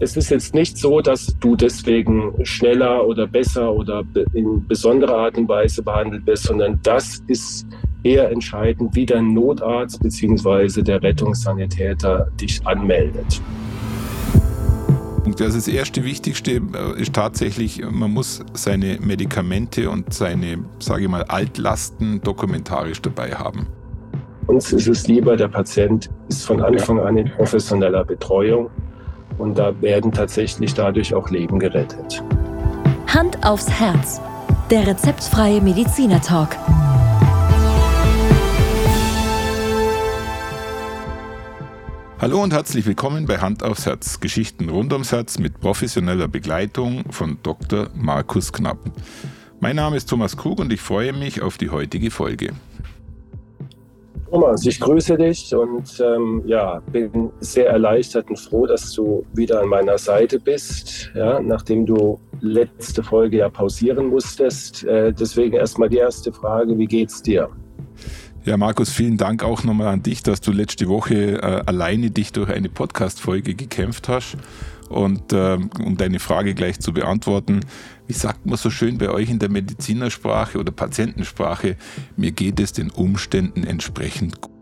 es ist jetzt nicht so, dass du deswegen schneller oder besser oder in besonderer Art und Weise behandelt wirst, sondern das ist eher entscheidend, wie der Notarzt bzw. der Rettungssanitäter dich anmeldet. Also das erste Wichtigste äh, ist tatsächlich, man muss seine Medikamente und seine, sage ich mal, Altlasten dokumentarisch dabei haben. Uns ist es lieber, der Patient ist von Anfang an in professioneller Betreuung und da werden tatsächlich dadurch auch Leben gerettet. Hand aufs Herz. Der rezeptfreie Mediziner Talk. Hallo und herzlich willkommen bei Hand aufs Herz. Geschichten rund ums Herz mit professioneller Begleitung von Dr. Markus Knapp. Mein Name ist Thomas Krug und ich freue mich auf die heutige Folge. Thomas, ich grüße dich und ähm, ja, bin sehr erleichtert und froh, dass du wieder an meiner Seite bist, ja, nachdem du letzte Folge ja pausieren musstest. Äh, deswegen erstmal die erste Frage, wie geht's dir? Ja, Markus, vielen Dank auch nochmal an dich, dass du letzte Woche äh, alleine dich durch eine Podcast-Folge gekämpft hast. Und äh, um deine Frage gleich zu beantworten, wie sagt man so schön bei euch in der Medizinersprache oder Patientensprache, mir geht es den Umständen entsprechend gut.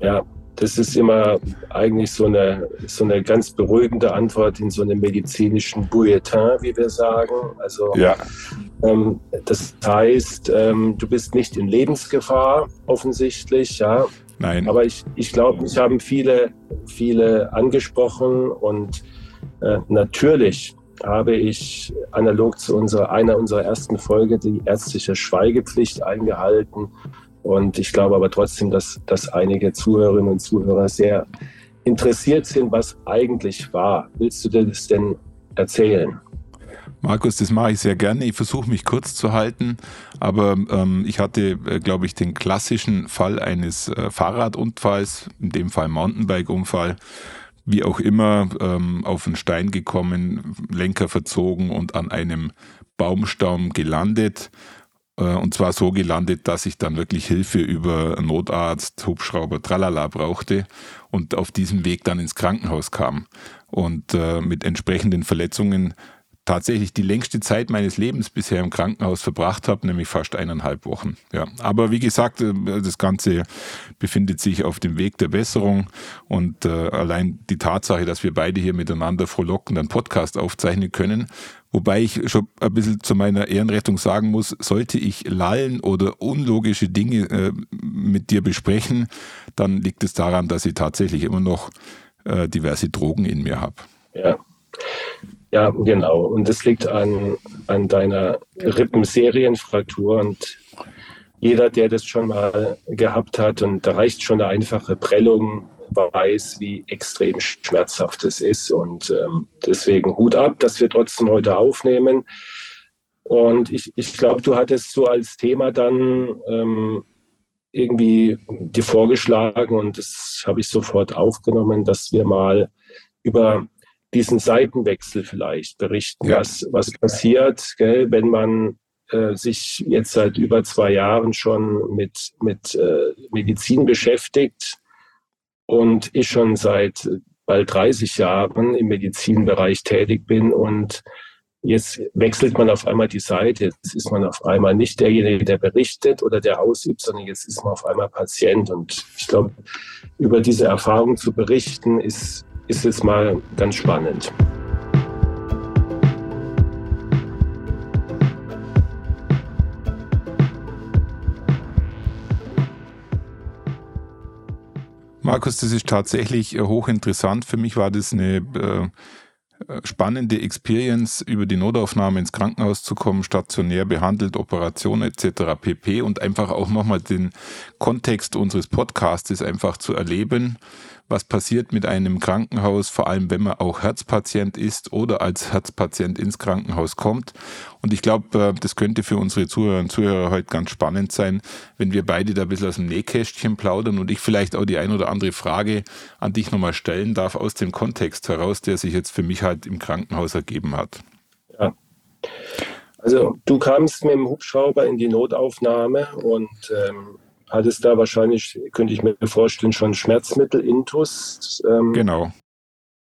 Ja, das ist immer eigentlich so eine, so eine ganz beruhigende Antwort in so einem medizinischen Bulletin, wie wir sagen. Also ja. ähm, das heißt, ähm, du bist nicht in Lebensgefahr offensichtlich, ja. Nein. Aber ich, ich glaube, mich haben viele, viele angesprochen und äh, natürlich habe ich analog zu unserer, einer unserer ersten Folge die ärztliche Schweigepflicht eingehalten und ich glaube aber trotzdem, dass, dass einige Zuhörerinnen und Zuhörer sehr interessiert sind, was eigentlich war. Willst du dir das denn erzählen? Markus, das mache ich sehr gerne. Ich versuche mich kurz zu halten, aber ähm, ich hatte, äh, glaube ich, den klassischen Fall eines äh, Fahrradunfalls, in dem Fall Mountainbike-Unfall, wie auch immer, ähm, auf einen Stein gekommen, Lenker verzogen und an einem Baumstamm gelandet. Äh, und zwar so gelandet, dass ich dann wirklich Hilfe über Notarzt, Hubschrauber, tralala brauchte und auf diesem Weg dann ins Krankenhaus kam. Und äh, mit entsprechenden Verletzungen tatsächlich die längste Zeit meines Lebens bisher im Krankenhaus verbracht habe, nämlich fast eineinhalb Wochen. Ja, aber wie gesagt, äh, das Ganze befindet sich auf dem Weg der Besserung und äh, allein die Tatsache, dass wir beide hier miteinander frohlockend einen Podcast aufzeichnen können, wobei ich schon ein bisschen zu meiner Ehrenrettung sagen muss, sollte ich lallen oder unlogische Dinge äh, mit dir besprechen, dann liegt es daran, dass ich tatsächlich immer noch äh, diverse Drogen in mir habe. Ja. Ja, genau. Und das liegt an, an deiner Rippenserienfraktur. Und jeder, der das schon mal gehabt hat, und da reicht schon eine einfache Prellung, weiß, wie extrem schmerzhaft es ist. Und ähm, deswegen Hut ab, dass wir trotzdem heute aufnehmen. Und ich, ich glaube, du hattest so als Thema dann ähm, irgendwie dir vorgeschlagen und das habe ich sofort aufgenommen, dass wir mal über diesen Seitenwechsel vielleicht berichten, ja. was, was passiert, gell, wenn man äh, sich jetzt seit über zwei Jahren schon mit, mit äh, Medizin beschäftigt und ich schon seit bald 30 Jahren im Medizinbereich tätig bin und Jetzt wechselt man auf einmal die Seite. Jetzt ist man auf einmal nicht derjenige, der berichtet oder der ausübt, sondern jetzt ist man auf einmal Patient. Und ich glaube, über diese Erfahrung zu berichten, ist, ist jetzt mal ganz spannend. Markus, das ist tatsächlich äh, hochinteressant. Für mich war das eine äh, spannende Experience, über die Notaufnahme ins Krankenhaus zu kommen, stationär behandelt, Operation etc. pp. und einfach auch nochmal den Kontext unseres Podcastes einfach zu erleben was passiert mit einem Krankenhaus, vor allem wenn man auch Herzpatient ist oder als Herzpatient ins Krankenhaus kommt. Und ich glaube, äh, das könnte für unsere Zuhörerinnen und Zuhörer heute ganz spannend sein, wenn wir beide da ein bisschen aus dem Nähkästchen plaudern und ich vielleicht auch die ein oder andere Frage an dich nochmal stellen darf aus dem Kontext heraus, der sich jetzt für mich halt im Krankenhaus ergeben hat. Ja. Also du kamst mit dem Hubschrauber in die Notaufnahme und ähm, hat es da wahrscheinlich, könnte ich mir vorstellen, schon Schmerzmittel, Intus. Ähm, genau.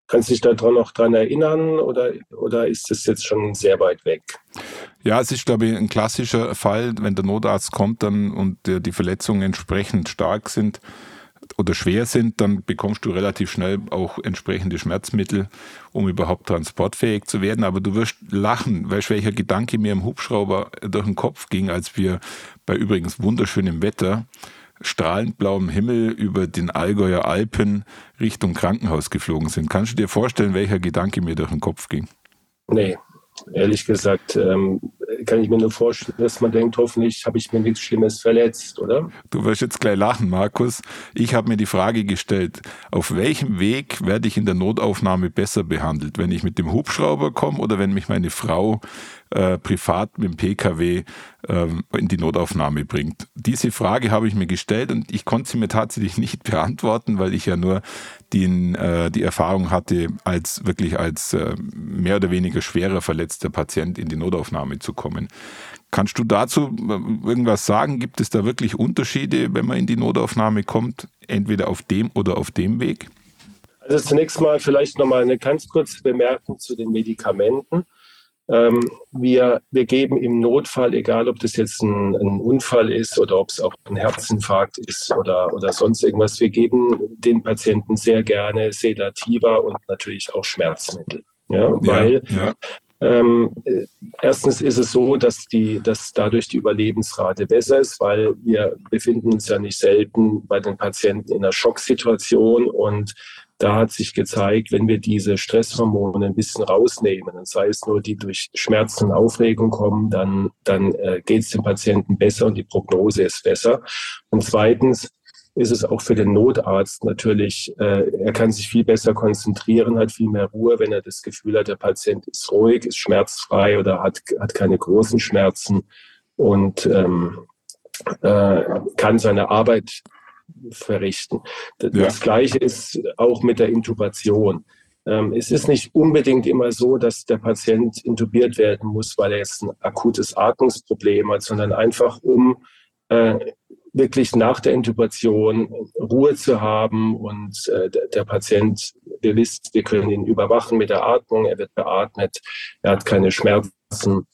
Kannst du dich daran noch dran erinnern oder, oder ist es jetzt schon sehr weit weg? Ja, es ist, glaube ich, ein klassischer Fall, wenn der Notarzt kommt dann und die Verletzungen entsprechend stark sind, oder schwer sind, dann bekommst du relativ schnell auch entsprechende Schmerzmittel, um überhaupt transportfähig zu werden. Aber du wirst lachen, weißt welcher Gedanke mir im Hubschrauber durch den Kopf ging, als wir bei übrigens wunderschönem Wetter strahlend blauem Himmel über den Allgäuer Alpen Richtung Krankenhaus geflogen sind. Kannst du dir vorstellen, welcher Gedanke mir durch den Kopf ging? Nee, ehrlich gesagt, ähm, kann ich mir nur vorstellen, dass man denkt, hoffentlich habe ich mir nichts Schlimmes verletzt, oder? Du wirst jetzt gleich lachen, Markus. Ich habe mir die Frage gestellt, auf welchem Weg werde ich in der Notaufnahme besser behandelt? Wenn ich mit dem Hubschrauber komme oder wenn mich meine Frau äh, privat mit dem Pkw äh, in die Notaufnahme bringt? Diese Frage habe ich mir gestellt und ich konnte sie mir tatsächlich nicht beantworten, weil ich ja nur die, äh, die Erfahrung hatte, als wirklich als äh, mehr oder weniger schwerer verletzter Patient in die Notaufnahme zu kommen. Kannst du dazu äh, irgendwas sagen? Gibt es da wirklich Unterschiede, wenn man in die Notaufnahme kommt, entweder auf dem oder auf dem Weg? Also zunächst mal vielleicht nochmal eine ganz kurze Bemerkung zu den Medikamenten. Ähm, wir, wir geben im Notfall, egal ob das jetzt ein, ein, Unfall ist oder ob es auch ein Herzinfarkt ist oder, oder sonst irgendwas, wir geben den Patienten sehr gerne Sedativa und natürlich auch Schmerzmittel. Ja, weil ja. Ähm, erstens ist es so, dass, die, dass dadurch die Überlebensrate besser ist, weil wir befinden uns ja nicht selten bei den Patienten in einer Schocksituation und da hat sich gezeigt, wenn wir diese Stresshormone ein bisschen rausnehmen, und sei es nur die durch Schmerzen und Aufregung kommen, dann, dann äh, geht es dem Patienten besser und die Prognose ist besser. Und zweitens ist es auch für den Notarzt natürlich, äh, er kann sich viel besser konzentrieren, hat viel mehr Ruhe, wenn er das Gefühl hat, der Patient ist ruhig, ist schmerzfrei oder hat, hat keine großen Schmerzen und ähm, äh, kann seine Arbeit verrichten. Das, ja. Gleiche ist auch mit der Intubation. Ähm, es ist nicht unbedingt immer so, dass der Patient intubiert werden muss, weil er jetzt ein akutes Atmungsproblem hat, sondern einfach um äh, wirklich nach der Intubation Ruhe zu haben und äh, der, der Patient, wir wissen, wir können ihn überwachen mit der Atmung, er wird beatmet, er hat keine Schmerzen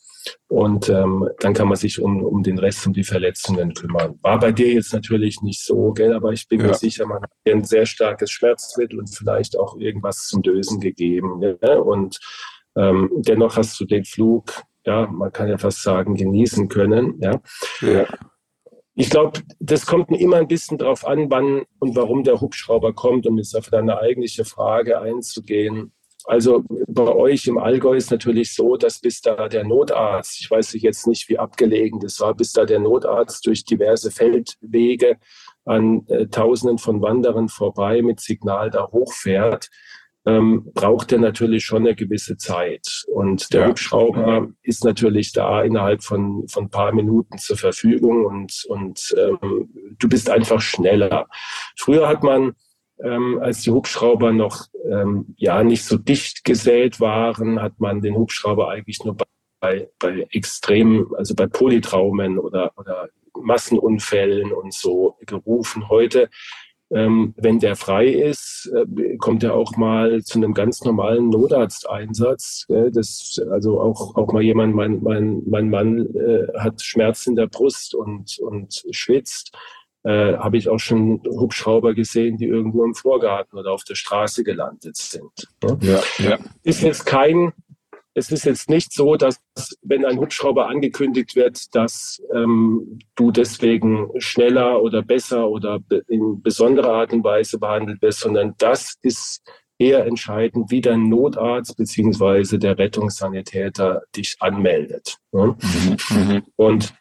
und ähm, dann kann man sich um, um den Rest, um die Verletzungen kümmern. War bei dir jetzt natürlich nicht so, gell? aber ich bin ja. mir sicher, man hat dir ein sehr starkes Schmerzmittel und vielleicht auch irgendwas zum Dösen gegeben. Ja? Und ähm, dennoch hast du den Flug, ja, man kann ja fast sagen, genießen können. Ja. ja. Ich glaube, das kommt immer ein bisschen drauf an, wann und warum der Hubschrauber kommt, um jetzt auf deine eigentliche Frage einzugehen. Also bei euch im Allgäu ist natürlich so, dass bis da der Notarzt, ich weiß jetzt nicht, wie abgelegen das war, bis da der Notarzt durch diverse Feldwege an äh, Tausenden von Wanderern vorbei mit Signal da hochfährt, ähm, braucht er natürlich schon eine gewisse Zeit. Und der ja. Hubschrauber ist natürlich da innerhalb von, von ein paar Minuten zur Verfügung und, und ähm, du bist einfach schneller. Früher hat man ähm, als die Hubschrauber noch ähm, ja nicht so dicht gesät waren, hat man den Hubschrauber eigentlich nur bei, bei extremen, also bei Polytraumen oder, oder Massenunfällen und so gerufen. Heute, ähm, wenn der frei ist, äh, kommt er auch mal zu einem ganz normalen Notarzteinsatz. Äh, das, also auch, auch mal jemand, mein, mein, mein Mann äh, hat Schmerzen in der Brust und, und schwitzt äh, habe ich auch schon Hubschrauber gesehen, die irgendwo im Vorgarten oder auf der Straße gelandet sind. Ne? Ja, ja. Ist jetzt kein, es ist jetzt nicht so, dass wenn ein Hubschrauber angekündigt wird, dass ähm, du deswegen schneller oder besser oder in besonderer Art und Weise behandelt wirst, sondern das ist eher entscheidend, wie dein Notarzt beziehungsweise der Rettungssanitäter dich anmeldet. Ne? Mhm. mhm. Und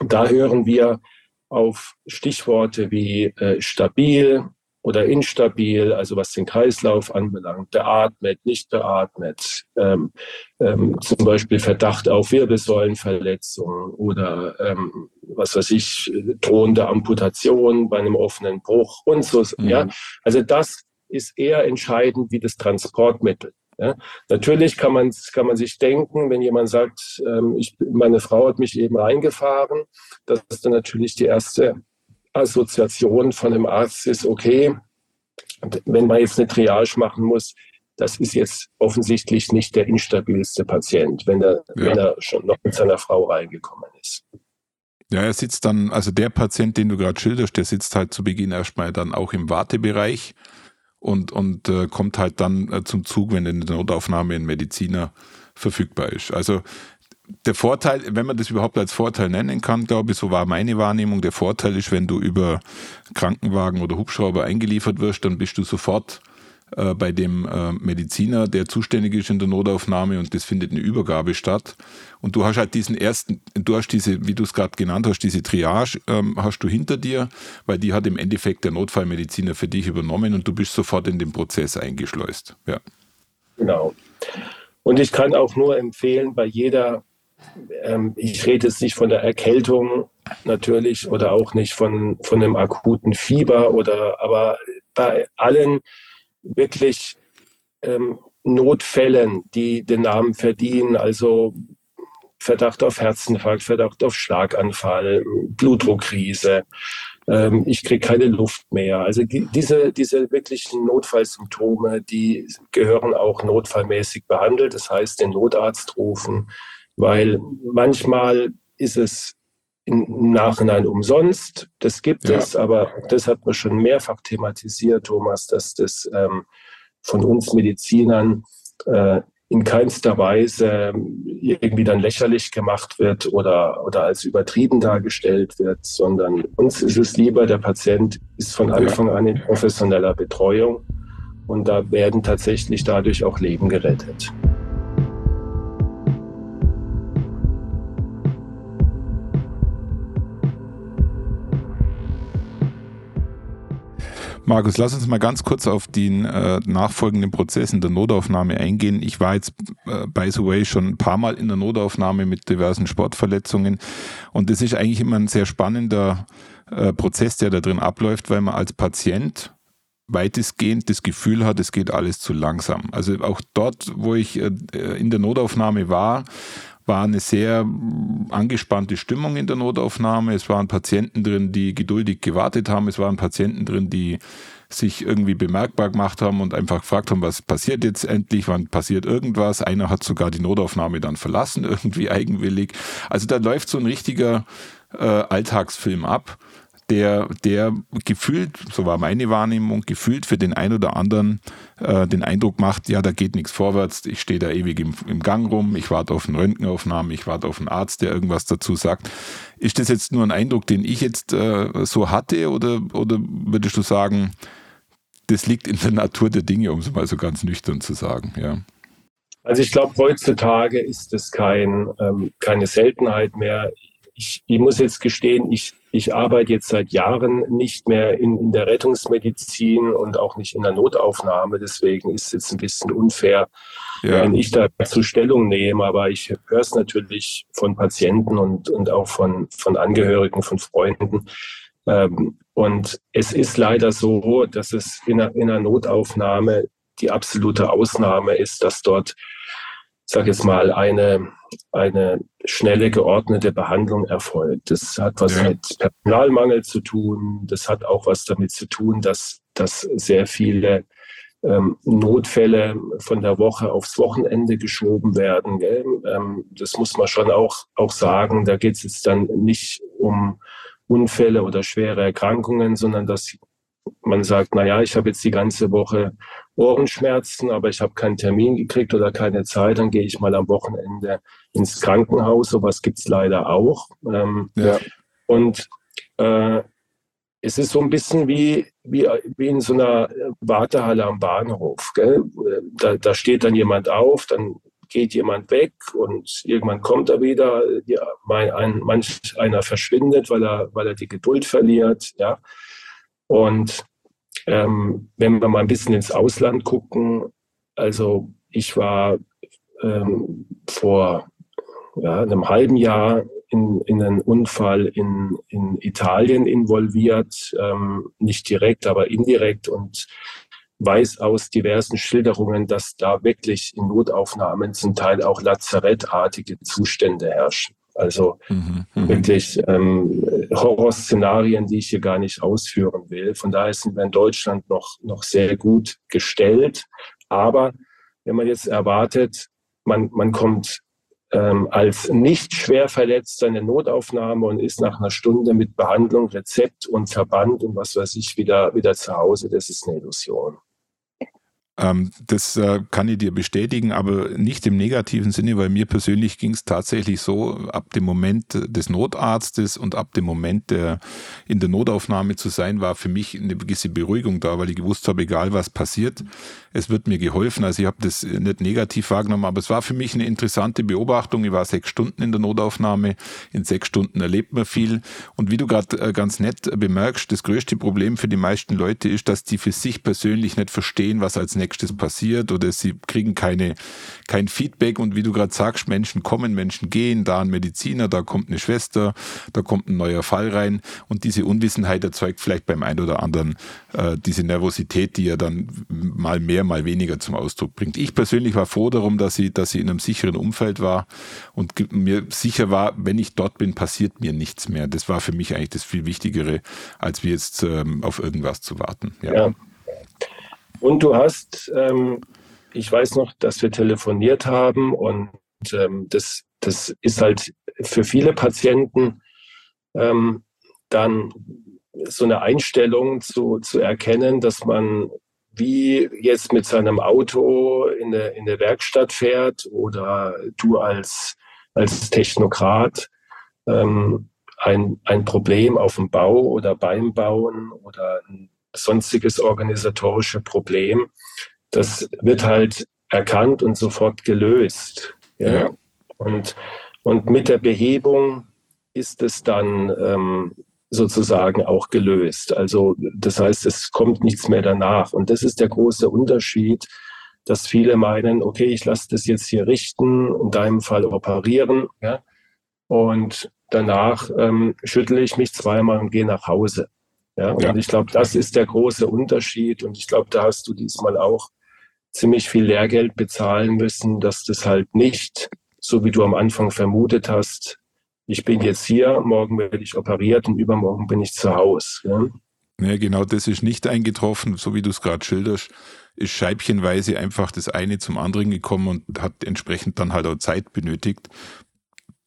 da hören wir auf Stichworte wie äh, stabil oder instabil, also was den Kreislauf anbelangt, beatmet, nicht beatmet, ähm, ähm, zum Beispiel Verdacht auf Wirbelsäulenverletzung oder ähm, was weiß ich, drohende Amputation bei einem offenen Bruch und so. Mhm. Ja, also das ist eher entscheidend wie das Transportmittel. Ja, natürlich kann man, kann man sich denken, wenn jemand sagt, ähm, ich, meine Frau hat mich eben reingefahren, dass dann natürlich die erste Assoziation von dem Arzt ist, okay, wenn man jetzt eine Triage machen muss, das ist jetzt offensichtlich nicht der instabilste Patient, wenn er, ja. wenn er schon noch mit seiner Frau reingekommen ist. Ja, er sitzt dann, also der Patient, den du gerade schilderst, der sitzt halt zu Beginn erstmal dann auch im Wartebereich und, und äh, kommt halt dann äh, zum Zug, wenn in der Notaufnahme ein Mediziner verfügbar ist. Also der Vorteil, wenn man das überhaupt als Vorteil nennen kann, glaube ich, so war meine Wahrnehmung, der Vorteil ist, wenn du über Krankenwagen oder Hubschrauber eingeliefert wirst, dann bist du sofort äh, bei dem äh, Mediziner, der zuständig ist in der Notaufnahme und das findet eine Übergabe statt. Und du hast halt diesen ersten, du hast diese, wie du es gerade genannt hast, diese Triage ähm, hast du hinter dir, weil die hat im Endeffekt der Notfallmediziner für dich übernommen und du bist sofort in den Prozess eingeschleust. Ja. Genau. Und ich kann auch nur empfehlen, bei jeder, ähm, ich rede jetzt nicht von der Erkältung natürlich oder auch nicht von, von einem akuten Fieber oder, aber bei allen wirklich ähm, Notfällen, die den Namen verdienen, also Verdacht auf Herzinfarkt, Verdacht auf Schlaganfall, Blutdruckkrise, ähm, ich kriege keine Luft mehr. Also die, diese, diese wirklichen Notfallsymptome, die gehören auch notfallmäßig behandelt. Das heißt, den Notarzt rufen, weil manchmal ist es im Nachhinein umsonst. Das gibt ja. es, aber das hat man schon mehrfach thematisiert, Thomas, dass das ähm, von uns Medizinern äh, in keinster Weise irgendwie dann lächerlich gemacht wird oder, oder als übertrieben dargestellt wird, sondern uns ist es lieber, der Patient ist von Anfang an in professioneller Betreuung und da werden tatsächlich dadurch auch Leben gerettet. Markus, lass uns mal ganz kurz auf den äh, nachfolgenden Prozess in der Notaufnahme eingehen. Ich war jetzt, äh, by the way, schon ein paar Mal in der Notaufnahme mit diversen Sportverletzungen und es ist eigentlich immer ein sehr spannender äh, Prozess, der da drin abläuft, weil man als Patient weitestgehend das Gefühl hat, es geht alles zu langsam. Also auch dort, wo ich äh, in der Notaufnahme war, war eine sehr angespannte Stimmung in der Notaufnahme. Es waren Patienten drin, die geduldig gewartet haben. Es waren Patienten drin, die sich irgendwie bemerkbar gemacht haben und einfach gefragt haben, was passiert jetzt endlich, wann passiert irgendwas. Einer hat sogar die Notaufnahme dann verlassen, irgendwie eigenwillig. Also da läuft so ein richtiger äh, Alltagsfilm ab der, der gefühlt, so war meine Wahrnehmung, gefühlt für den einen oder anderen äh, den Eindruck macht, ja, da geht nichts vorwärts, ich stehe da ewig im, im Gang rum, ich warte auf eine Röntgenaufnahme, ich warte auf einen Arzt, der irgendwas dazu sagt. Ist das jetzt nur ein Eindruck, den ich jetzt äh, so hatte oder, oder würdest du sagen, das liegt in der Natur der Dinge, um es mal so ganz nüchtern zu sagen, ja? Also ich glaube, heutzutage ist es kein, ähm, keine Seltenheit mehr. Ich, ich muss jetzt gestehen, ich ich arbeite jetzt seit Jahren nicht mehr in, in der Rettungsmedizin und auch nicht in der Notaufnahme. Deswegen ist es jetzt ein bisschen unfair, ja. wenn ich dazu Stellung nehme. Aber ich höre es natürlich von Patienten und, und auch von, von Angehörigen, von Freunden. Ähm, und es ist leider so, dass es in einer, in einer Notaufnahme die absolute Ausnahme ist, dass dort sage jetzt mal, eine, eine schnelle, geordnete Behandlung erfolgt. Das hat was ja. mit Personalmangel zu tun. Das hat auch was damit zu tun, dass, dass sehr viele ähm, Notfälle von der Woche aufs Wochenende geschoben werden. Ähm, das muss man schon auch, auch sagen. Da geht es jetzt dann nicht um Unfälle oder schwere Erkrankungen, sondern dass man sagt, na ja, ich habe jetzt die ganze Woche Ohrenschmerzen, aber ich habe keinen Termin gekriegt oder keine Zeit, dann gehe ich mal am Wochenende ins Krankenhaus. Sowas gibt es leider auch. Ähm, ja. Und äh, es ist so ein bisschen wie, wie, wie in so einer Wartehalle am Bahnhof. Gell? Da, da steht dann jemand auf, dann geht jemand weg und irgendwann kommt er wieder. Ja, ein, manch einer verschwindet, weil er, weil er die Geduld verliert. Ja. Und ähm, wenn wir mal ein bisschen ins Ausland gucken, also ich war ähm, vor ja, einem halben Jahr in, in einen Unfall in, in Italien involviert, ähm, nicht direkt, aber indirekt und weiß aus diversen Schilderungen, dass da wirklich in Notaufnahmen zum Teil auch lazarettartige Zustände herrschen. Also mhm, mhm, wirklich ähm, Horrorszenarien, die ich hier gar nicht ausführen will. Von daher sind wir in Deutschland noch, noch sehr gut gestellt. Aber wenn man jetzt erwartet, man, man kommt ähm, als nicht schwer verletzt in eine Notaufnahme und ist nach einer Stunde mit Behandlung, Rezept und Verband und was weiß ich wieder, wieder zu Hause, das ist eine Illusion. Ähm, das äh, kann ich dir bestätigen, aber nicht im negativen Sinne, weil mir persönlich ging es tatsächlich so, ab dem Moment des Notarztes und ab dem Moment der in der Notaufnahme zu sein, war für mich eine gewisse Beruhigung da, weil ich gewusst habe, egal was passiert, es wird mir geholfen. Also ich habe das nicht negativ wahrgenommen, aber es war für mich eine interessante Beobachtung. Ich war sechs Stunden in der Notaufnahme. In sechs Stunden erlebt man viel. Und wie du gerade äh, ganz nett bemerkst, das größte Problem für die meisten Leute ist, dass die für sich persönlich nicht verstehen, was als nächstes passiert oder sie kriegen keine, kein Feedback. Und wie du gerade sagst, Menschen kommen, Menschen gehen, da ein Mediziner, da kommt eine Schwester, da kommt ein neuer Fall rein. Und diese Unwissenheit erzeugt vielleicht beim einen oder anderen äh, diese Nervosität, die ja dann mal mehr, mal weniger zum Ausdruck bringt. Ich persönlich war froh darum, dass sie, dass sie in einem sicheren Umfeld war und mir sicher war, wenn ich dort bin, passiert mir nichts mehr. Das war für mich eigentlich das viel Wichtigere, als wir jetzt ähm, auf irgendwas zu warten. Ja. ja. Und du hast, ähm, ich weiß noch, dass wir telefoniert haben und ähm, das, das ist halt für viele Patienten ähm, dann so eine Einstellung zu, zu erkennen, dass man wie jetzt mit seinem Auto in eine, in eine Werkstatt fährt oder du als, als Technokrat ähm, ein, ein Problem auf dem Bau oder beim Bauen oder ein sonstiges organisatorische Problem, das wird halt erkannt und sofort gelöst. Ja? Und, und mit der Behebung ist es dann ähm, sozusagen auch gelöst. Also das heißt, es kommt nichts mehr danach. Und das ist der große Unterschied, dass viele meinen, okay, ich lasse das jetzt hier richten, in deinem Fall operieren, ja, und danach ähm, schüttle ich mich zweimal und gehe nach Hause. Ja, und ja. ich glaube, das ist der große Unterschied. Und ich glaube, da hast du diesmal auch ziemlich viel Lehrgeld bezahlen müssen, dass das halt nicht, so wie du am Anfang vermutet hast, ich bin jetzt hier, morgen werde ich operiert und übermorgen bin ich zu Hause. Ja? Ja, genau, das ist nicht eingetroffen, so wie du es gerade schilderst, ist scheibchenweise einfach das eine zum anderen gekommen und hat entsprechend dann halt auch Zeit benötigt,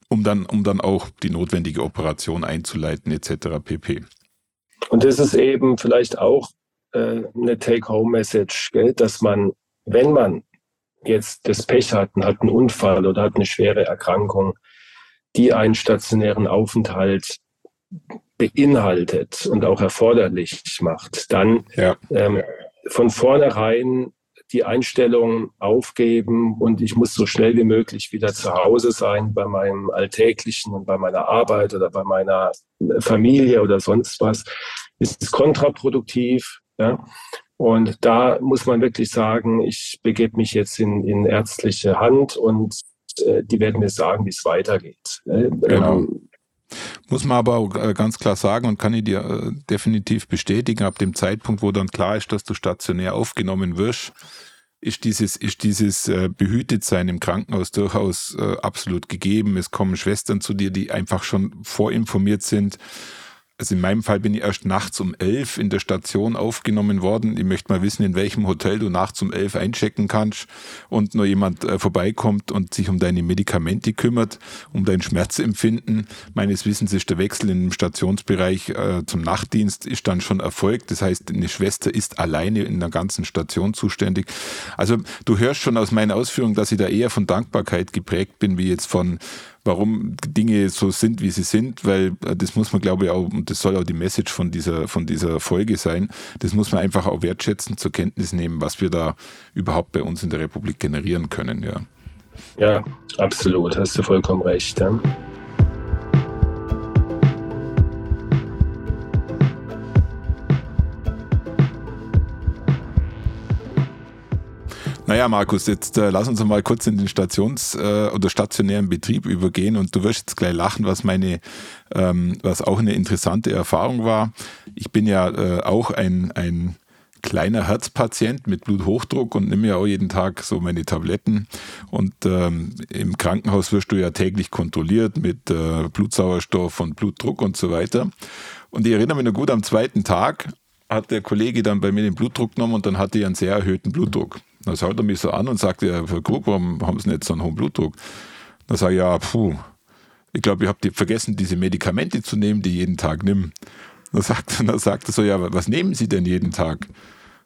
um dann, um dann auch die notwendige Operation einzuleiten, etc. pp. Und das ist eben vielleicht auch äh, eine Take-Home-Message, dass man, wenn man jetzt das Pech hat und hat einen Unfall oder hat eine schwere Erkrankung, die einen stationären Aufenthalt beinhaltet und auch erforderlich macht, dann ja. ähm, von vornherein die Einstellung aufgeben und ich muss so schnell wie möglich wieder zu Hause sein bei meinem Alltäglichen und bei meiner Arbeit oder bei meiner Familie oder sonst was, ist kontraproduktiv. Ja? Und da muss man wirklich sagen, ich begebe mich jetzt in, in ärztliche Hand und äh, die werden mir sagen, wie es weitergeht. Äh, genau. Ähm, muss man aber auch äh, ganz klar sagen und kann ich dir definitiv bestätigen, ab dem Zeitpunkt, wo dann klar ist, dass du stationär aufgenommen wirst, ist dieses, ist dieses Behütetsein im Krankenhaus durchaus absolut gegeben. Es kommen Schwestern zu dir, die einfach schon vorinformiert sind also in meinem Fall bin ich erst nachts um elf in der Station aufgenommen worden. Ich möchte mal wissen, in welchem Hotel du nachts um elf einchecken kannst und nur jemand äh, vorbeikommt und sich um deine Medikamente kümmert, um dein Schmerzempfinden. Meines Wissens ist der Wechsel im Stationsbereich äh, zum Nachtdienst ist dann schon erfolgt. Das heißt, eine Schwester ist alleine in der ganzen Station zuständig. Also du hörst schon aus meinen Ausführungen, dass ich da eher von Dankbarkeit geprägt bin, wie jetzt von warum Dinge so sind, wie sie sind, weil äh, das muss man, glaube ich, auch, und das soll auch die Message von dieser, von dieser Folge sein, das muss man einfach auch wertschätzen, zur Kenntnis nehmen, was wir da überhaupt bei uns in der Republik generieren können, ja. Ja, absolut, hast du vollkommen recht. Ja. Naja, Markus, jetzt äh, lass uns mal kurz in den Stations- äh, oder stationären Betrieb übergehen und du wirst jetzt gleich lachen, was meine, ähm, was auch eine interessante Erfahrung war. Ich bin ja äh, auch ein, ein kleiner Herzpatient mit Bluthochdruck und nehme ja auch jeden Tag so meine Tabletten. Und ähm, im Krankenhaus wirst du ja täglich kontrolliert mit äh, Blutsauerstoff und Blutdruck und so weiter. Und ich erinnere mich noch gut, am zweiten Tag hat der Kollege dann bei mir den Blutdruck genommen und dann hatte ich einen sehr erhöhten Blutdruck Dann schaut er mich so an und sagt, ja, Herr Krug, warum haben Sie nicht so einen hohen Blutdruck? Dann sage ich, ja, puh, ich glaube, ich habe vergessen, diese Medikamente zu nehmen, die ich jeden Tag nimm. Dann sagt, dann sagt er so, ja, was nehmen Sie denn jeden Tag?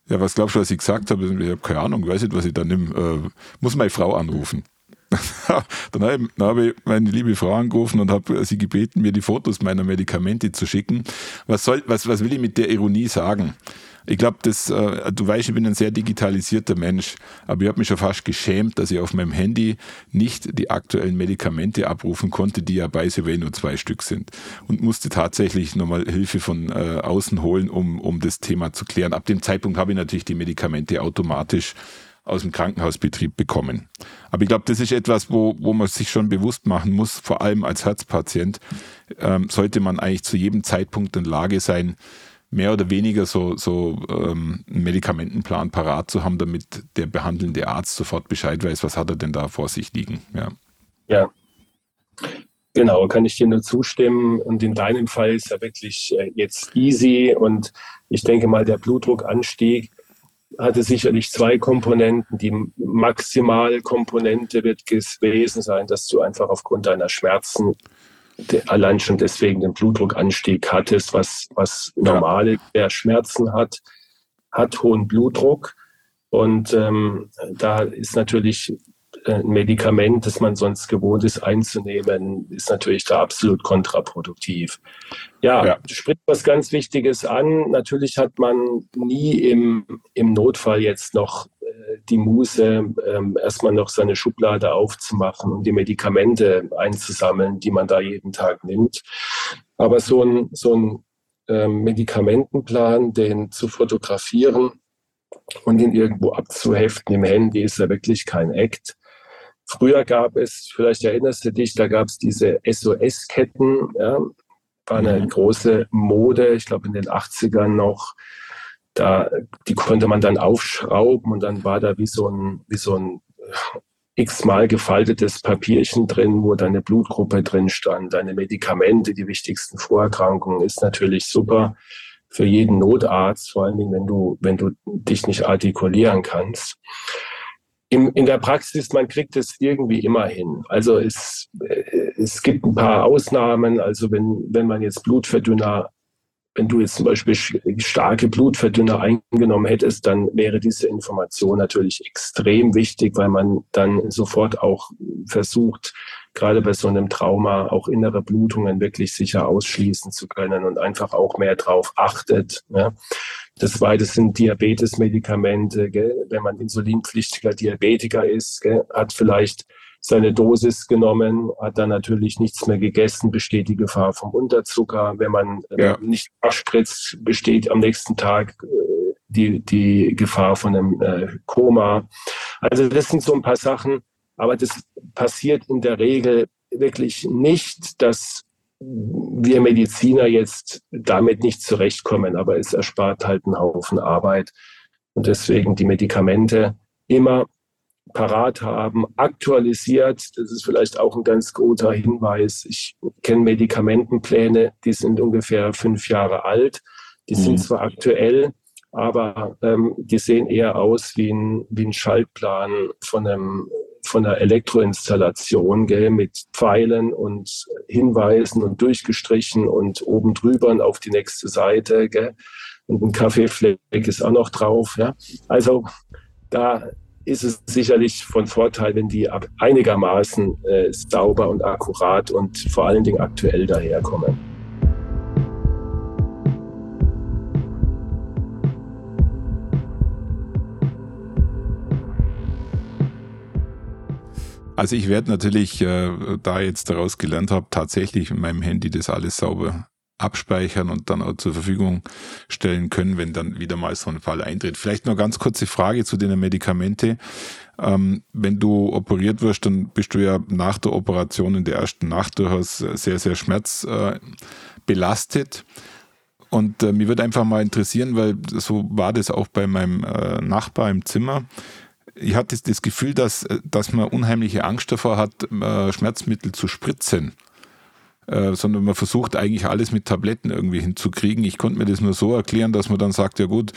Ja, was glaubst du, was ich gesagt habe? Ich habe keine Ahnung, weiß nicht, was ich da nehme. Äh, muss meine Frau anrufen. dann habe ich, hab ich meine liebe Frau angerufen und habe sie gebeten, mir die Fotos meiner Medikamente zu schicken. Was, soll, was, was will ich mit der Ironie sagen? Ich glaube, das, äh, du weißt, ich bin ein sehr digitalisierter Mensch, aber ich habe mich schon fast geschämt, dass ich auf meinem Handy nicht die aktuellen Medikamente abrufen konnte, die ja bei Survey nur zwei Stück sind. Und musste tatsächlich nochmal Hilfe von äh, außen holen, um, um das Thema zu klären. Ab dem Zeitpunkt habe ich natürlich die Medikamente automatisch aus dem Krankenhausbetrieb bekommen. Aber ich glaube, das ist etwas, wo, wo man sich schon bewusst machen muss, vor allem als Herzpatient, ähm, sollte man eigentlich zu jedem Zeitpunkt in Lage sein, mehr oder weniger so, so ähm, einen Medikamentenplan parat zu haben, damit der behandelnde Arzt sofort Bescheid weiß, was hat er denn da vor sich liegen. Ja. ja. Genau, kann ich dir nur zustimmen. Und in deinem Fall ist ja wirklich äh, jetzt easy. Und ich denke mal, der Blutdruckanstieg hatte sicherlich zwei Komponenten. Die Maximalkomponente wird gewesen sein, dass du einfach aufgrund deiner Schmerzen allein schon deswegen den Blutdruckanstieg hattest, was, was normale der Schmerzen hat, hat hohen Blutdruck. Und ähm, da ist natürlich ein Medikament, das man sonst gewohnt ist einzunehmen, ist natürlich da absolut kontraproduktiv. Ja, ja, du sprichst was ganz Wichtiges an. Natürlich hat man nie im, im Notfall jetzt noch äh, die Muße, ähm, erstmal noch seine Schublade aufzumachen und die Medikamente einzusammeln, die man da jeden Tag nimmt. Aber so ein, so ein ähm, Medikamentenplan, den zu fotografieren, und ihn irgendwo abzuheften im Handy ist ja wirklich kein Act. Früher gab es, vielleicht erinnerst du dich, da gab es diese SOS-Ketten, ja, war eine mhm. große Mode, ich glaube in den 80ern noch. Da, die konnte man dann aufschrauben und dann war da wie so ein, wie so ein x-mal gefaltetes Papierchen drin, wo deine Blutgruppe drin stand, deine Medikamente, die wichtigsten Vorerkrankungen, ist natürlich super für jeden Notarzt, vor allen Dingen, wenn du, wenn du dich nicht artikulieren kannst in, in der Praxis, man kriegt es irgendwie immer hin. Also es, äh, es gibt ein paar Ausnahmen. Also wenn, wenn man jetzt Blutverdünner, wenn du jetzt zum Beispiel starke Blutverdünner eingenommen hättest, dann wäre diese Information natürlich extrem wichtig, weil man dann sofort auch versucht, gerade bei so einem Trauma auch innere Blutungen wirklich sicher ausschließen zu können und einfach auch mehr drauf achtet. Ja. Das zweite sind Diabetesmedikamente. Gell? Wenn man insulinpflichtiger Diabetiker ist, gell? hat vielleicht seine Dosis genommen, hat dann natürlich nichts mehr gegessen, besteht die Gefahr vom Unterzucker. Wenn man äh, ja. nicht abspritzt, besteht am nächsten Tag äh, die, die Gefahr von einem äh, Koma. Also das sind so ein paar Sachen, aber das passiert in der Regel wirklich nicht, dass wir Mediziner jetzt damit nicht zurechtkommen, aber es erspart halt einen Haufen Arbeit. Und deswegen die Medikamente immer parat haben, aktualisiert. Das ist vielleicht auch ein ganz guter Hinweis. Ich kenne Medikamentenpläne, die sind ungefähr fünf Jahre alt. Die mhm. sind zwar aktuell, aber ähm, die sehen eher aus wie ein, wie ein Schaltplan von einem von einer Elektroinstallation, gell, mit Pfeilen und Hinweisen und durchgestrichen und oben drüber auf die nächste Seite, gell. Und ein Kaffeefleck ist auch noch drauf, ja. Also da ist es sicherlich von Vorteil, wenn die einigermaßen äh, sauber und akkurat und vor allen Dingen aktuell daherkommen. Also ich werde natürlich, äh, da jetzt daraus gelernt habe, tatsächlich in meinem Handy das alles sauber abspeichern und dann auch zur Verfügung stellen können, wenn dann wieder mal so ein Fall eintritt. Vielleicht noch ganz kurze Frage zu den Medikamente. Ähm, wenn du operiert wirst, dann bist du ja nach der Operation in der ersten Nacht durchaus sehr, sehr schmerzbelastet. Und äh, mir würde einfach mal interessieren, weil so war das auch bei meinem äh, Nachbar im Zimmer ich hatte das Gefühl, dass, dass man unheimliche Angst davor hat, äh, Schmerzmittel zu spritzen. äh, sondern man versucht eigentlich alles mit Tabletten irgendwie hinzukriegen. Ich konnte mir das nur so erklären, dass man dann sagt, ja gut,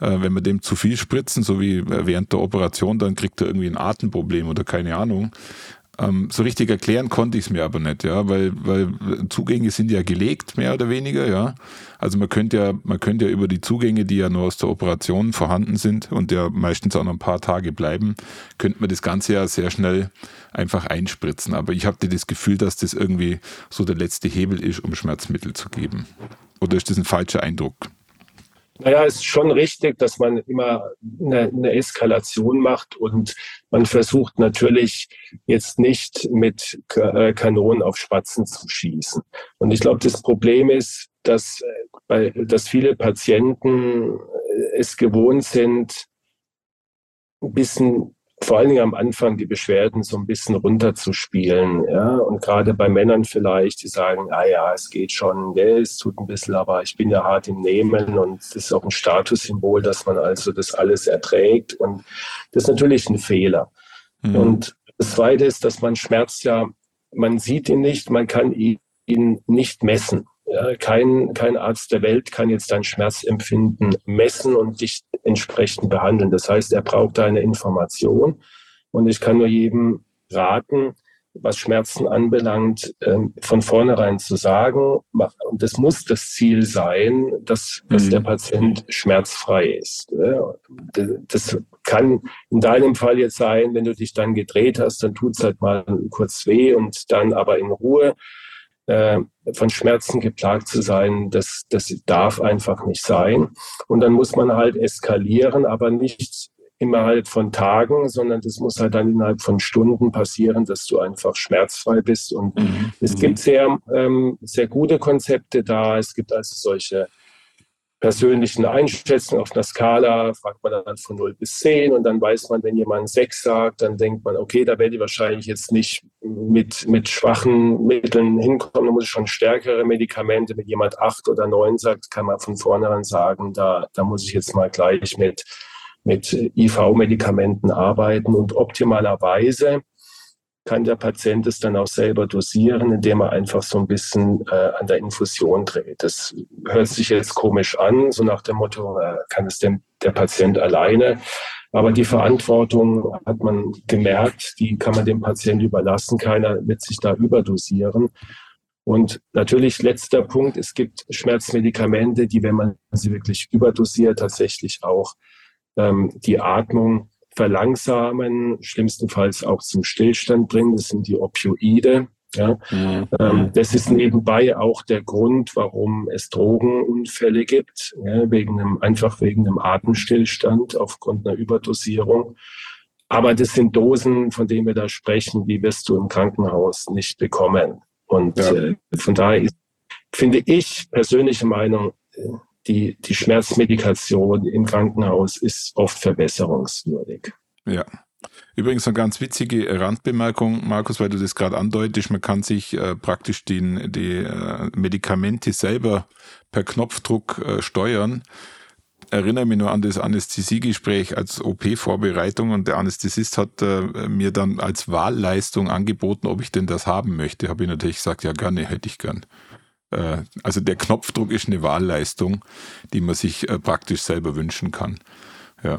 äh, wenn wir dem zu viel spritzen, so wie während der Operation, dann kriegt er irgendwie ein Atemproblem oder keine Ahnung. Ähm, so richtig erklären konnte ich es mir aber nicht, ja, weil, weil Zugänge sind ja gelegt, mehr oder weniger, ja. Also man könnte ja, man könnte ja über die Zugänge, die ja nur aus der Operation vorhanden sind und ja meistens auch noch ein paar Tage bleiben, könnte man das Ganze ja sehr schnell einfach einspritzen. Aber ich habe das Gefühl, dass das irgendwie so der letzte Hebel ist, um Schmerzmittel zu geben. Oder ist das ein falscher Eindruck? Naja, es ist schon richtig, dass man immer eine, eine, Eskalation macht und man versucht natürlich jetzt nicht mit äh, Kanonen auf Spatzen zu schießen. Und ich glaube, das Problem ist, dass, äh, dass viele Patienten äh, es gewohnt sind, ein bisschen vor allen Dingen am Anfang die Beschwerden so ein bisschen runterzuspielen. Ja? Und gerade bei Männern vielleicht, die sagen, ah ja, es geht schon, ja, es tut ein bisschen, aber ich bin ja hart im Nehmen und es ist auch ein Statussymbol, dass man also das alles erträgt. Und das ist natürlich ein Fehler. Mhm. Und das Zweite ist, dass man Schmerz ja, man sieht ihn nicht, man kann ihn nicht messen. Ja, kein, kein Arzt der Welt kann jetzt dein Schmerzempfinden messen und dich entsprechend behandeln. Das heißt, er braucht eine Information. Und ich kann nur jedem raten, was Schmerzen anbelangt, ähm, von vornherein zu sagen. Und das muss das Ziel sein, dass, dass mhm. der Patient schmerzfrei ist. Das kann in deinem Fall jetzt sein, wenn du dich dann gedreht hast, dann tut es halt mal kurz weh und dann aber in Ruhe äh, von Schmerzen geplagt zu sein, das, das darf einfach nicht sein. Und dann muss man halt eskalieren, aber nicht innerhalb von Tagen, sondern das muss halt dann innerhalb von Stunden passieren, dass du einfach schmerzfrei bist. Und mhm. es gibt sehr, ähm, sehr gute Konzepte da. Es gibt also solche persönlichen Einschätzung auf einer Skala fragt man dann von 0 bis 10 und dann weiß man, wenn jemand 6 sagt, dann denkt man, okay, da werde ich wahrscheinlich jetzt nicht mit, mit schwachen Mitteln hinkommen, da muss ich schon stärkere Medikamente. Wenn jemand 8 oder 9 sagt, kann man von vornherein sagen, da, da muss ich jetzt mal gleich mit, mit IV-Medikamenten arbeiten und optimalerweise kann der Patient es dann auch selber dosieren, indem er einfach so ein bisschen äh, an der Infusion dreht. Das hört sich jetzt komisch an, so nach dem Motto, äh, kann es denn der Patient alleine. Aber die Verantwortung hat man gemerkt, die kann man dem Patienten überlassen. Keiner wird sich da überdosieren. Und natürlich letzter Punkt, es gibt Schmerzmedikamente, die, wenn man sie wirklich überdosiert, tatsächlich auch ähm, die Atmung verlangsamen, schlimmstenfalls auch zum Stillstand bringen. Das sind die Opioide. Ja. Mhm. Ähm, das ist nebenbei auch der Grund, warum es Drogenunfälle gibt, ja, wegen einem, einfach wegen einem Atemstillstand aufgrund einer Überdosierung. Aber das sind Dosen, von denen wir da sprechen, die wirst du im Krankenhaus nicht bekommen. Und ja. äh, von daher ist, finde ich persönliche Meinung, äh, die, die Schmerzmedikation im Krankenhaus ist oft verbesserungswürdig. Ja. Übrigens eine ganz witzige Randbemerkung, Markus, weil du das gerade andeutest, man kann sich äh, praktisch den, die äh, Medikamente selber per Knopfdruck äh, steuern. Erinnere mich nur an das Anästhesiegespräch als OP-Vorbereitung und der Anästhesist hat äh, mir dann als Wahlleistung angeboten, ob ich denn das haben möchte. Habe ich natürlich gesagt, ja gerne, hätte ich gern. Äh, also der Knopfdruck ist eine Wahlleistung, die man sich äh, praktisch selber wünschen kann. Ja.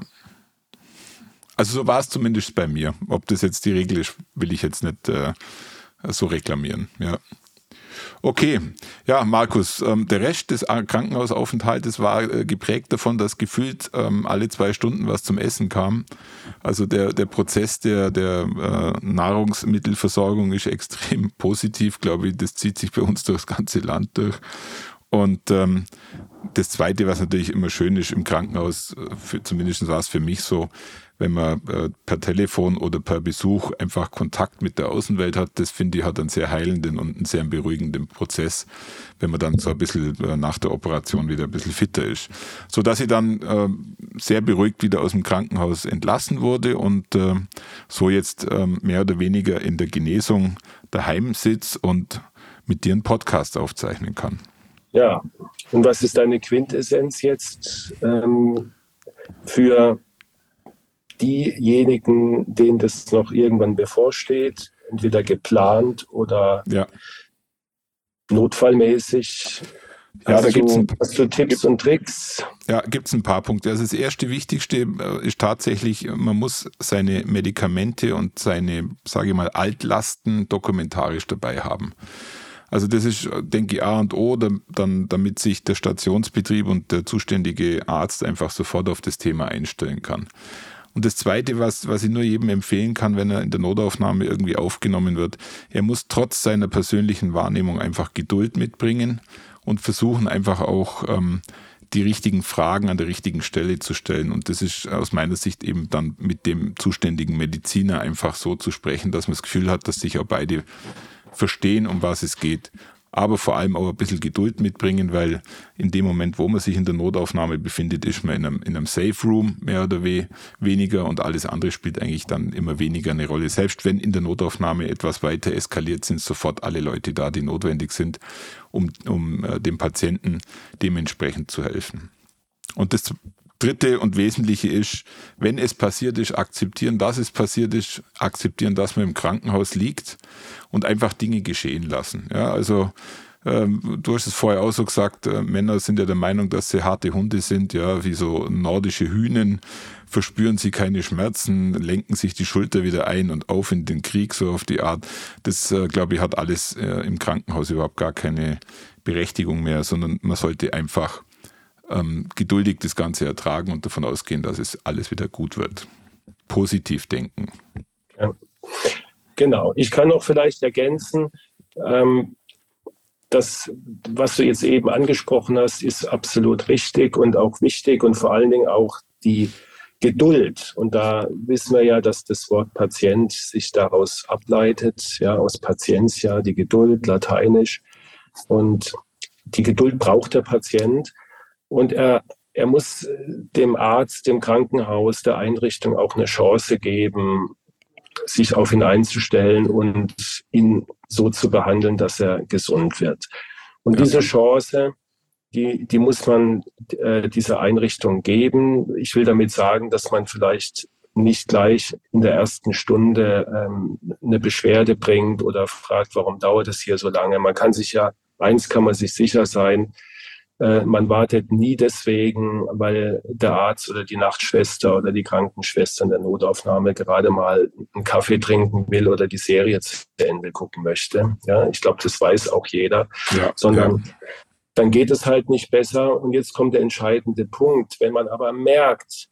Also so war es zumindest bei mir. Ob das jetzt die Regel ist, will ich jetzt nicht äh, so reklamieren. Ja. Okay, ja, Markus, ähm, der Rest des Krankenhausaufenthaltes war äh, geprägt davon, dass gefühlt ähm, alle zwei Stunden was zum Essen kam. Also der, der Prozess der, der äh, Nahrungsmittelversorgung ist extrem positiv, glaube ich. Das zieht sich bei uns durchs ganze Land durch. Und ähm, das Zweite, was natürlich immer schön ist im Krankenhaus, äh, für, zumindest war es für mich so, wenn man äh, per Telefon oder per Besuch einfach Kontakt mit der Außenwelt hat, das finde ich hat einen sehr heilenden und einen sehr beruhigenden Prozess, wenn man dann so ein bisschen äh, nach der Operation wieder ein bisschen fitter ist. So dass ich dann äh, sehr beruhigt wieder aus dem Krankenhaus entlassen wurde und äh, so jetzt äh, mehr oder weniger in der Genesung daheim sitze und mit dir einen Podcast aufzeichnen kann. Ja, und was ist deine Quintessenz jetzt ähm, für diejenigen, denen das noch irgendwann bevorsteht, entweder geplant oder ja. notfallmäßig ja, hast, da gibt's ein, hast du Tipps und Tricks? Ja, gibt es ein paar Punkte. Also das erste Wichtigste äh, ist tatsächlich, man muss seine Medikamente und seine, sage ich mal, Altlasten dokumentarisch dabei haben. Also das ist, denke ich, A und O, dann, damit sich der Stationsbetrieb und der zuständige Arzt einfach sofort auf das Thema einstellen kann. Und das Zweite, was, was ich nur jedem empfehlen kann, wenn er in der Notaufnahme irgendwie aufgenommen wird, er muss trotz seiner persönlichen Wahrnehmung einfach Geduld mitbringen und versuchen einfach auch ähm, die richtigen Fragen an der richtigen Stelle zu stellen. Und das ist aus meiner Sicht eben dann mit dem zuständigen Mediziner einfach so zu sprechen, dass man das Gefühl hat, dass sich auch beide verstehen, um was es geht aber vor allem auch ein bisschen Geduld mitbringen, weil in dem Moment, wo man sich in der Notaufnahme befindet, ist man in einem, in einem Safe Room mehr oder weniger und alles andere spielt eigentlich dann immer weniger eine Rolle. Selbst wenn in der Notaufnahme etwas weiter eskaliert, sind sofort alle Leute da, die notwendig sind, um, um äh, dem Patienten dementsprechend zu helfen. Und das Dritte und Wesentliche ist, wenn es passiert ist, akzeptieren, dass es passiert ist, akzeptieren, dass man im Krankenhaus liegt und einfach Dinge geschehen lassen. Ja, also ähm, du hast es vorher auch so gesagt, äh, Männer sind ja der Meinung, dass sie harte Hunde sind, ja, wie so nordische Hühnen, verspüren sie keine Schmerzen, lenken sich die Schulter wieder ein und auf in den Krieg, so auf die Art. Das, äh, glaube ich, hat alles äh, im Krankenhaus überhaupt gar keine Berechtigung mehr, sondern man sollte einfach ähm, geduldig das Ganze ertragen und davon ausgehen, dass es alles wieder gut wird. Positiv denken. Ja. Genau. Ich kann auch vielleicht ergänzen, ähm, das, was du jetzt eben angesprochen hast, ist absolut richtig und auch wichtig und vor allen Dingen auch die Geduld. Und da wissen wir ja, dass das Wort Patient sich daraus ableitet, ja, aus Patientia, die Geduld, lateinisch. Und die Geduld braucht der Patient. Und er, er muss dem Arzt, dem Krankenhaus, der Einrichtung auch eine Chance geben, sich auf ihn einzustellen und ihn so zu behandeln, dass er gesund wird. Und diese Chance, die, die muss man äh, dieser Einrichtung geben. Ich will damit sagen, dass man vielleicht nicht gleich in der ersten Stunde ähm, eine Beschwerde bringt oder fragt, warum dauert es hier so lange. Man kann sich ja, eins kann man sich sicher sein, äh, man wartet nie deswegen, weil der Arzt oder die Nachtschwester oder die Krankenschwester in der Notaufnahme gerade mal einen Kaffee trinken will oder die Serie zu Ende gucken möchte. Ja, ich glaube, das weiß auch jeder. Ja, sondern ja. dann geht es halt nicht besser. Und jetzt kommt der entscheidende Punkt. Wenn man aber merkt,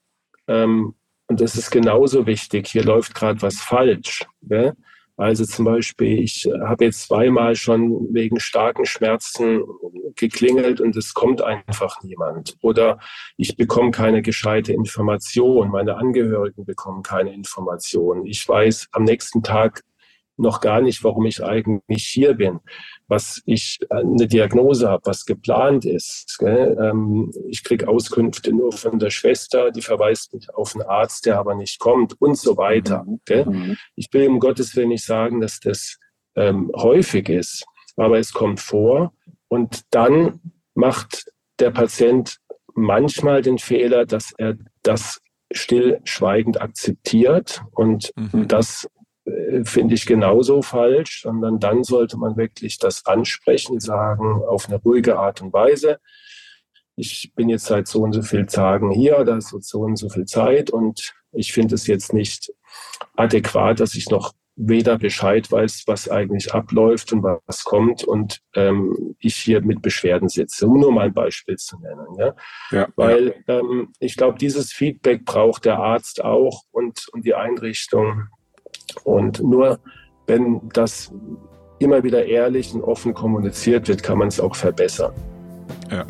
ähm, und das ist genauso wichtig, hier läuft gerade was falsch. Ja? Also zum Beispiel, ich habe jetzt zweimal schon wegen starken Schmerzen geklingelt und es kommt einfach niemand. Oder ich bekomme keine gescheite Information, meine Angehörigen bekommen keine Information. Ich weiß am nächsten Tag noch gar nicht, warum ich eigentlich hier bin, was ich äh, eine Diagnose habe, was geplant ist. Ähm, ich kriege Auskünfte nur von der Schwester, die verweist mich auf einen Arzt, der aber nicht kommt und so weiter. Mhm. Mhm. Ich will um Gottes Willen nicht sagen, dass das ähm, häufig ist, aber es kommt vor und dann macht der Patient manchmal den Fehler, dass er das stillschweigend akzeptiert und mhm. das finde ich genauso falsch, sondern dann sollte man wirklich das ansprechen, sagen, auf eine ruhige Art und Weise. Ich bin jetzt seit so und so viel Tagen hier, da ist so und so viel Zeit und ich finde es jetzt nicht adäquat, dass ich noch weder Bescheid weiß, was eigentlich abläuft und was kommt und ähm, ich hier mit Beschwerden sitze, um nur mal ein Beispiel zu nennen. Ja? ja Weil ähm, ich glaube, dieses Feedback braucht der Arzt auch und, und die Einrichtung und nur wenn das immer wieder ehrlich und offen kommuniziert wird, kann man es auch verbessern. Ja.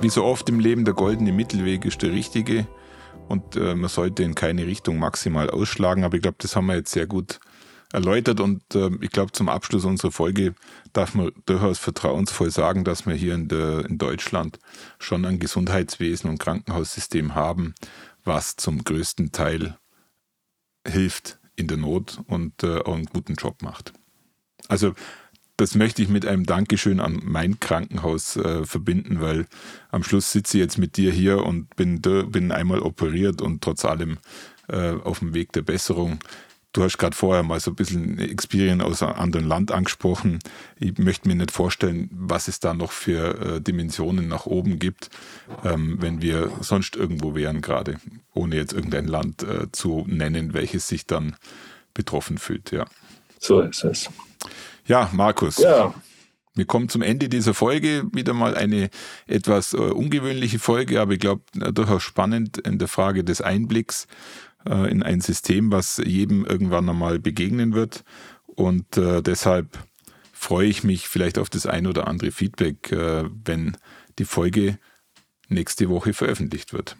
Wie so oft im Leben, der goldene Mittelweg ist der richtige und äh, man sollte in keine Richtung maximal ausschlagen. Aber ich glaube, das haben wir jetzt sehr gut erläutert und äh, ich glaube, zum Abschluss unserer Folge darf man durchaus vertrauensvoll sagen, dass wir hier in, der, in Deutschland schon ein Gesundheitswesen und Krankenhaussystem haben, was zum größten Teil hilft in der Not und äh, auch einen guten Job macht. Also das möchte ich mit einem Dankeschön an mein Krankenhaus äh, verbinden, weil am Schluss sitze ich jetzt mit dir hier und bin, bin einmal operiert und trotz allem äh, auf dem Weg der Besserung. Du hast gerade vorher mal so ein bisschen Experience aus einem anderen Land angesprochen. Ich möchte mir nicht vorstellen, was es da noch für äh, Dimensionen nach oben gibt, ähm, wenn wir sonst irgendwo wären gerade, ohne jetzt irgendein Land äh, zu nennen, welches sich dann betroffen fühlt. Ja. So ist es. Ja, Markus. Ja. Wir kommen zum Ende dieser Folge. Wieder mal eine etwas äh, ungewöhnliche Folge, aber ich glaube durchaus spannend in der Frage des Einblicks äh, in ein System, was jedem irgendwann einmal begegnen wird. Und äh, deshalb freue ich mich vielleicht auf das ein oder andere Feedback, äh, wenn die Folge nächste Woche veröffentlicht wird.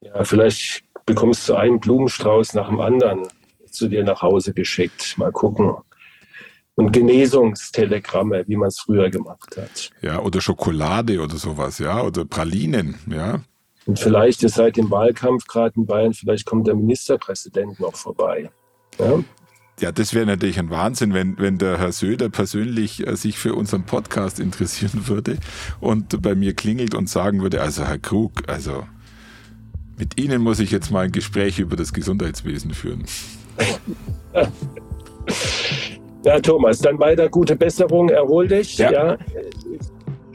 Ja, vielleicht bekommst du einen Blumenstrauß nach dem anderen zu dir nach Hause geschickt. Mal gucken. Und Genesungstelegramme, wie man es früher gemacht hat. Ja, oder Schokolade oder sowas, ja, oder Pralinen, ja. Und vielleicht ist seit dem Wahlkampf gerade in Bayern, vielleicht kommt der Ministerpräsident noch vorbei. Ja, ja das wäre natürlich ein Wahnsinn, wenn, wenn der Herr Söder persönlich äh, sich für unseren Podcast interessieren würde und bei mir klingelt und sagen würde, also Herr Krug, also mit Ihnen muss ich jetzt mal ein Gespräch über das Gesundheitswesen führen. Ja, Thomas, dann weiter gute Besserung, erhol dich. Ja. ja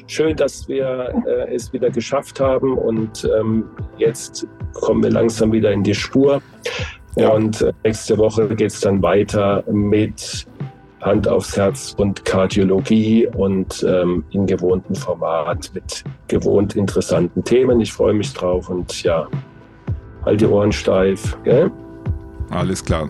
schön, dass wir äh, es wieder geschafft haben und ähm, jetzt kommen wir langsam wieder in die Spur. Ja. Und äh, nächste Woche geht es dann weiter mit Hand aufs Herz und Kardiologie und ähm, in gewohnten Format mit gewohnt interessanten Themen. Ich freue mich drauf und ja, halt die Ohren steif. Gell? Alles klar.